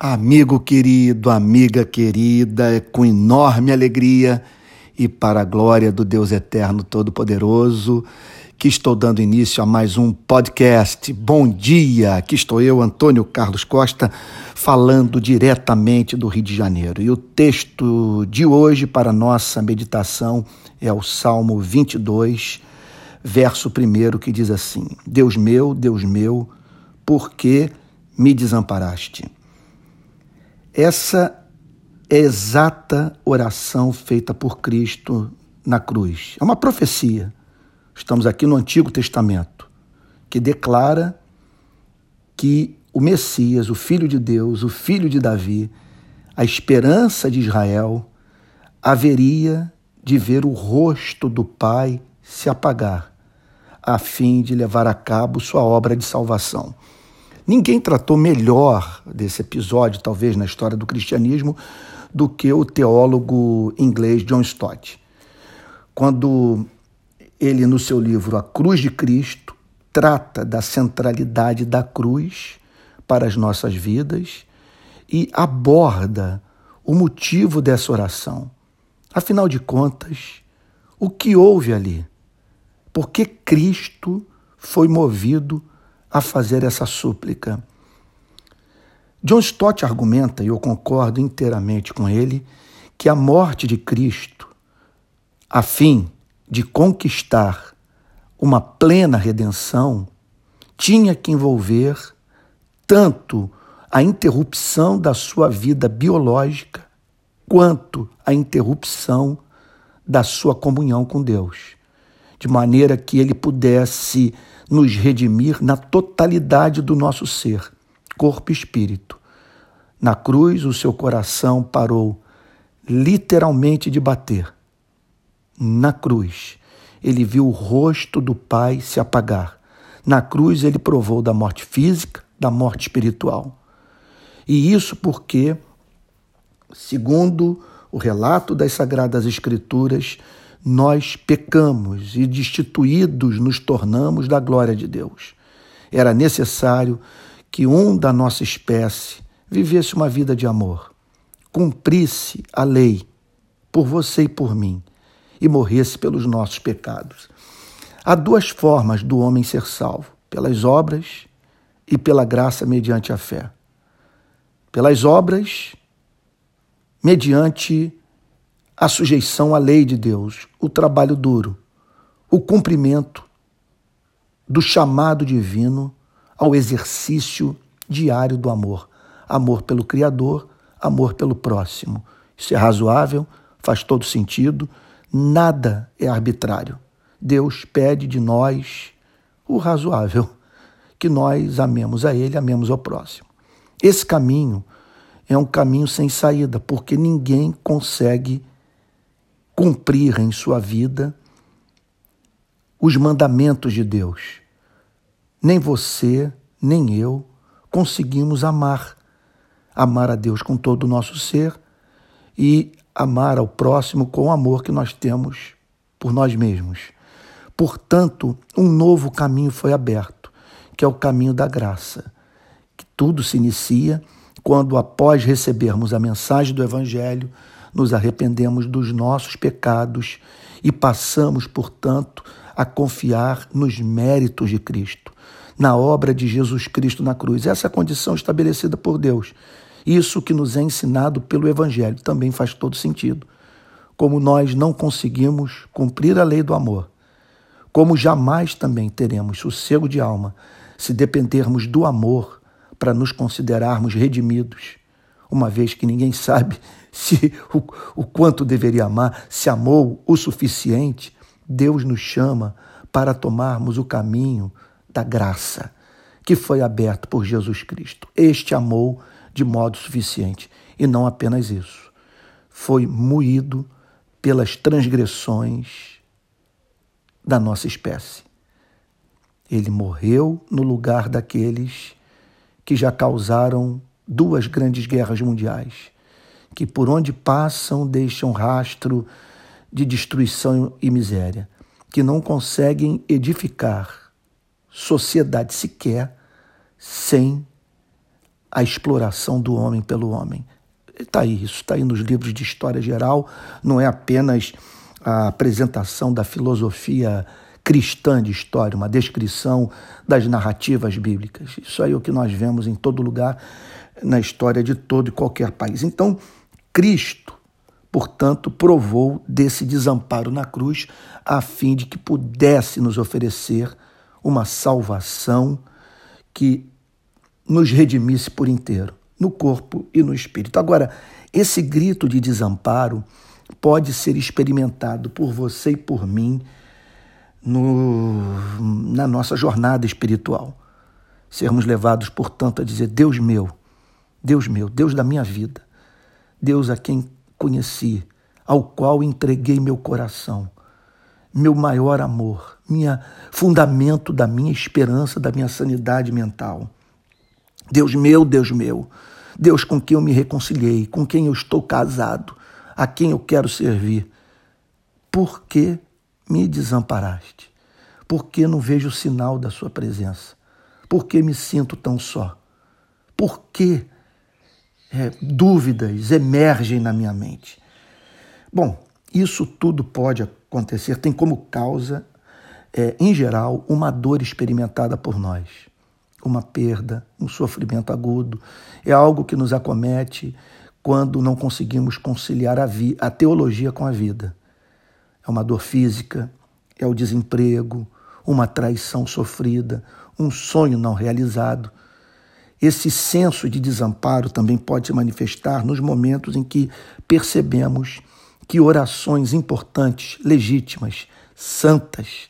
Amigo querido, amiga querida, é com enorme alegria e para a glória do Deus Eterno Todo-Poderoso, que estou dando início a mais um podcast. Bom dia, aqui estou eu, Antônio Carlos Costa, falando diretamente do Rio de Janeiro. E o texto de hoje para nossa meditação é o Salmo 22, verso 1, que diz assim: Deus meu, Deus meu, por que me desamparaste? Essa é a exata oração feita por Cristo na cruz. É uma profecia. Estamos aqui no Antigo Testamento, que declara que o Messias, o Filho de Deus, o Filho de Davi, a esperança de Israel, haveria de ver o rosto do Pai se apagar, a fim de levar a cabo sua obra de salvação. Ninguém tratou melhor desse episódio, talvez, na história do cristianismo, do que o teólogo inglês John Stott. Quando ele, no seu livro A Cruz de Cristo, trata da centralidade da cruz para as nossas vidas e aborda o motivo dessa oração. Afinal de contas, o que houve ali? Por que Cristo foi movido a fazer essa súplica. John Stott argumenta, e eu concordo inteiramente com ele, que a morte de Cristo, a fim de conquistar uma plena redenção, tinha que envolver tanto a interrupção da sua vida biológica, quanto a interrupção da sua comunhão com Deus, de maneira que ele pudesse nos redimir na totalidade do nosso ser, corpo e espírito. Na cruz, o seu coração parou literalmente de bater. Na cruz, ele viu o rosto do Pai se apagar. Na cruz, ele provou da morte física, da morte espiritual. E isso porque, segundo o relato das Sagradas Escrituras, nós pecamos e destituídos nos tornamos da glória de Deus. Era necessário que um da nossa espécie vivesse uma vida de amor, cumprisse a lei por você e por mim e morresse pelos nossos pecados. Há duas formas do homem ser salvo: pelas obras e pela graça mediante a fé. Pelas obras, mediante a sujeição à lei de Deus, o trabalho duro, o cumprimento do chamado divino ao exercício diário do amor. Amor pelo Criador, amor pelo próximo. Isso é razoável, faz todo sentido, nada é arbitrário. Deus pede de nós o razoável, que nós amemos a Ele, amemos ao próximo. Esse caminho é um caminho sem saída, porque ninguém consegue cumprir em sua vida os mandamentos de Deus. Nem você, nem eu conseguimos amar. Amar a Deus com todo o nosso ser e amar ao próximo com o amor que nós temos por nós mesmos. Portanto, um novo caminho foi aberto, que é o caminho da graça. Que tudo se inicia quando, após recebermos a mensagem do Evangelho, nos arrependemos dos nossos pecados e passamos, portanto, a confiar nos méritos de Cristo, na obra de Jesus Cristo na cruz. Essa é a condição estabelecida por Deus. Isso que nos é ensinado pelo Evangelho também faz todo sentido. Como nós não conseguimos cumprir a lei do amor, como jamais também teremos sossego de alma se dependermos do amor para nos considerarmos redimidos, uma vez que ninguém sabe se o, o quanto deveria amar, se amou o suficiente, Deus nos chama para tomarmos o caminho da graça que foi aberto por Jesus Cristo. Este amou de modo suficiente e não apenas isso. Foi moído pelas transgressões da nossa espécie. Ele morreu no lugar daqueles que já causaram duas grandes guerras mundiais que por onde passam deixam rastro de destruição e miséria, que não conseguem edificar sociedade sequer sem a exploração do homem pelo homem. Está aí, isso está aí nos livros de história geral, não é apenas a apresentação da filosofia cristã de história, uma descrição das narrativas bíblicas. Isso aí é o que nós vemos em todo lugar na história de todo e qualquer país. Então, Cristo, portanto, provou desse desamparo na cruz a fim de que pudesse nos oferecer uma salvação que nos redimisse por inteiro, no corpo e no espírito. Agora, esse grito de desamparo pode ser experimentado por você e por mim no, na nossa jornada espiritual. Sermos levados, portanto, a dizer: Deus meu, Deus meu, Deus da minha vida, Deus a quem conheci, ao qual entreguei meu coração, meu maior amor, minha fundamento da minha esperança, da minha sanidade mental. Deus meu, Deus meu, Deus com quem eu me reconciliei, com quem eu estou casado, a quem eu quero servir. Por que me desamparaste? Por que não vejo sinal da sua presença? Por que me sinto tão só? Por que é, dúvidas emergem na minha mente? Bom, isso tudo pode acontecer, tem como causa, é, em geral, uma dor experimentada por nós. Uma perda, um sofrimento agudo. É algo que nos acomete quando não conseguimos conciliar a, vi a teologia com a vida é uma dor física, é o desemprego, uma traição sofrida, um sonho não realizado. Esse senso de desamparo também pode se manifestar nos momentos em que percebemos que orações importantes, legítimas, santas,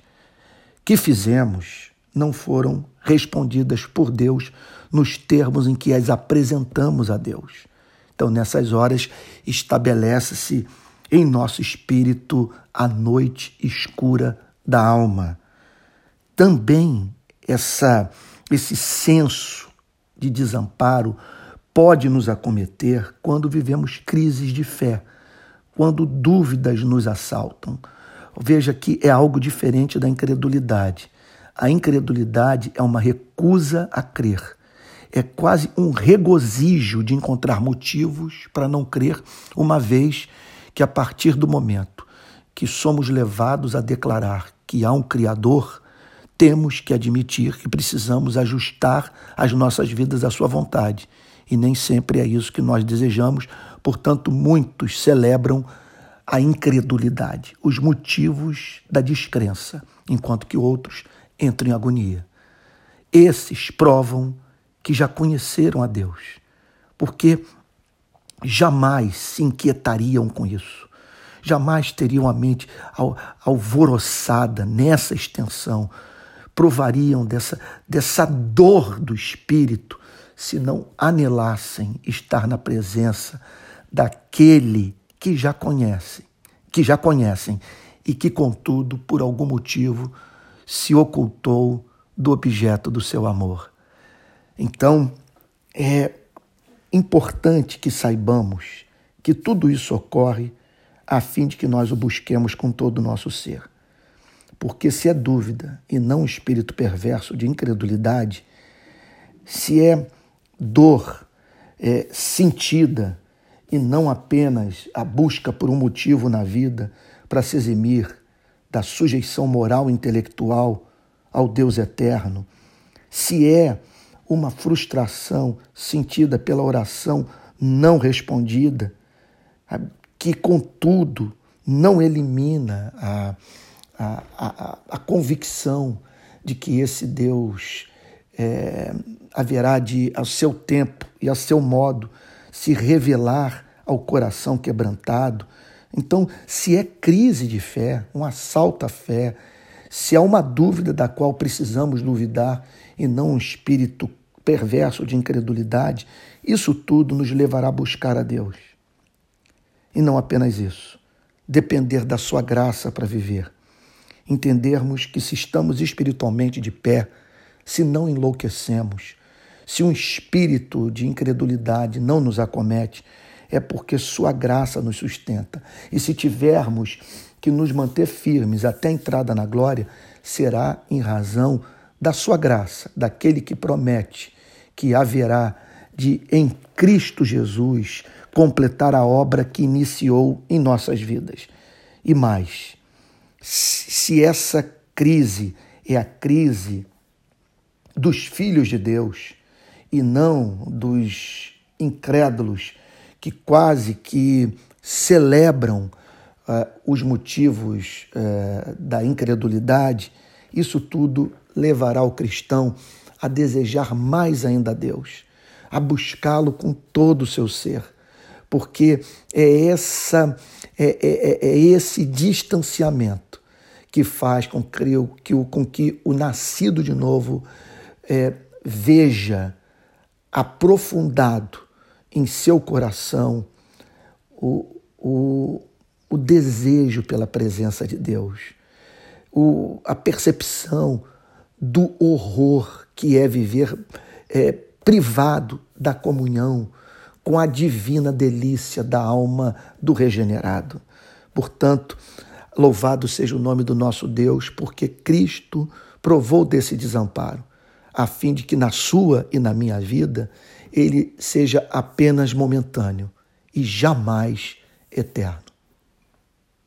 que fizemos não foram respondidas por Deus nos termos em que as apresentamos a Deus. Então, nessas horas, estabelece-se em nosso espírito a noite escura da alma. Também essa esse senso de desamparo pode nos acometer quando vivemos crises de fé, quando dúvidas nos assaltam. Veja que é algo diferente da incredulidade. A incredulidade é uma recusa a crer. É quase um regozijo de encontrar motivos para não crer, uma vez que a partir do momento que somos levados a declarar que há um Criador, temos que admitir que precisamos ajustar as nossas vidas à Sua vontade. E nem sempre é isso que nós desejamos, portanto, muitos celebram a incredulidade, os motivos da descrença, enquanto que outros entram em agonia. Esses provam que já conheceram a Deus, porque jamais se inquietariam com isso, jamais teriam a mente alvoroçada nessa extensão, provariam dessa, dessa dor do espírito se não anelassem estar na presença daquele que já conhecem, que já conhecem e que, contudo, por algum motivo, se ocultou do objeto do seu amor. Então, é importante que saibamos que tudo isso ocorre a fim de que nós o busquemos com todo o nosso ser. Porque se é dúvida e não espírito perverso de incredulidade, se é dor é, sentida e não apenas a busca por um motivo na vida para se eximir da sujeição moral e intelectual ao Deus eterno, se é uma frustração sentida pela oração não respondida, que, contudo, não elimina a, a, a, a convicção de que esse Deus é, haverá de, ao seu tempo e ao seu modo, se revelar ao coração quebrantado. Então, se é crise de fé, um assalto à fé, se há uma dúvida da qual precisamos duvidar e não um espírito perverso de incredulidade, isso tudo nos levará a buscar a Deus. E não apenas isso, depender da Sua graça para viver. Entendermos que se estamos espiritualmente de pé, se não enlouquecemos, se um espírito de incredulidade não nos acomete, é porque Sua graça nos sustenta. E se tivermos que nos manter firmes até a entrada na glória, será em razão da Sua graça, daquele que promete que haverá de, em Cristo Jesus, completar a obra que iniciou em nossas vidas. E mais, se essa crise é a crise dos filhos de Deus e não dos incrédulos que quase que celebram uh, os motivos uh, da incredulidade, isso tudo levará o cristão a desejar mais ainda a Deus, a buscá-lo com todo o seu ser, porque é essa é, é, é, é esse distanciamento que faz com que, o, com que o nascido de novo é, veja aprofundado em seu coração o, o, o desejo pela presença de Deus, o, a percepção do horror que é viver é, privado da comunhão com a divina delícia da alma do regenerado. Portanto, louvado seja o nome do nosso Deus, porque Cristo provou desse desamparo, a fim de que na sua e na minha vida ele seja apenas momentâneo e jamais eterno.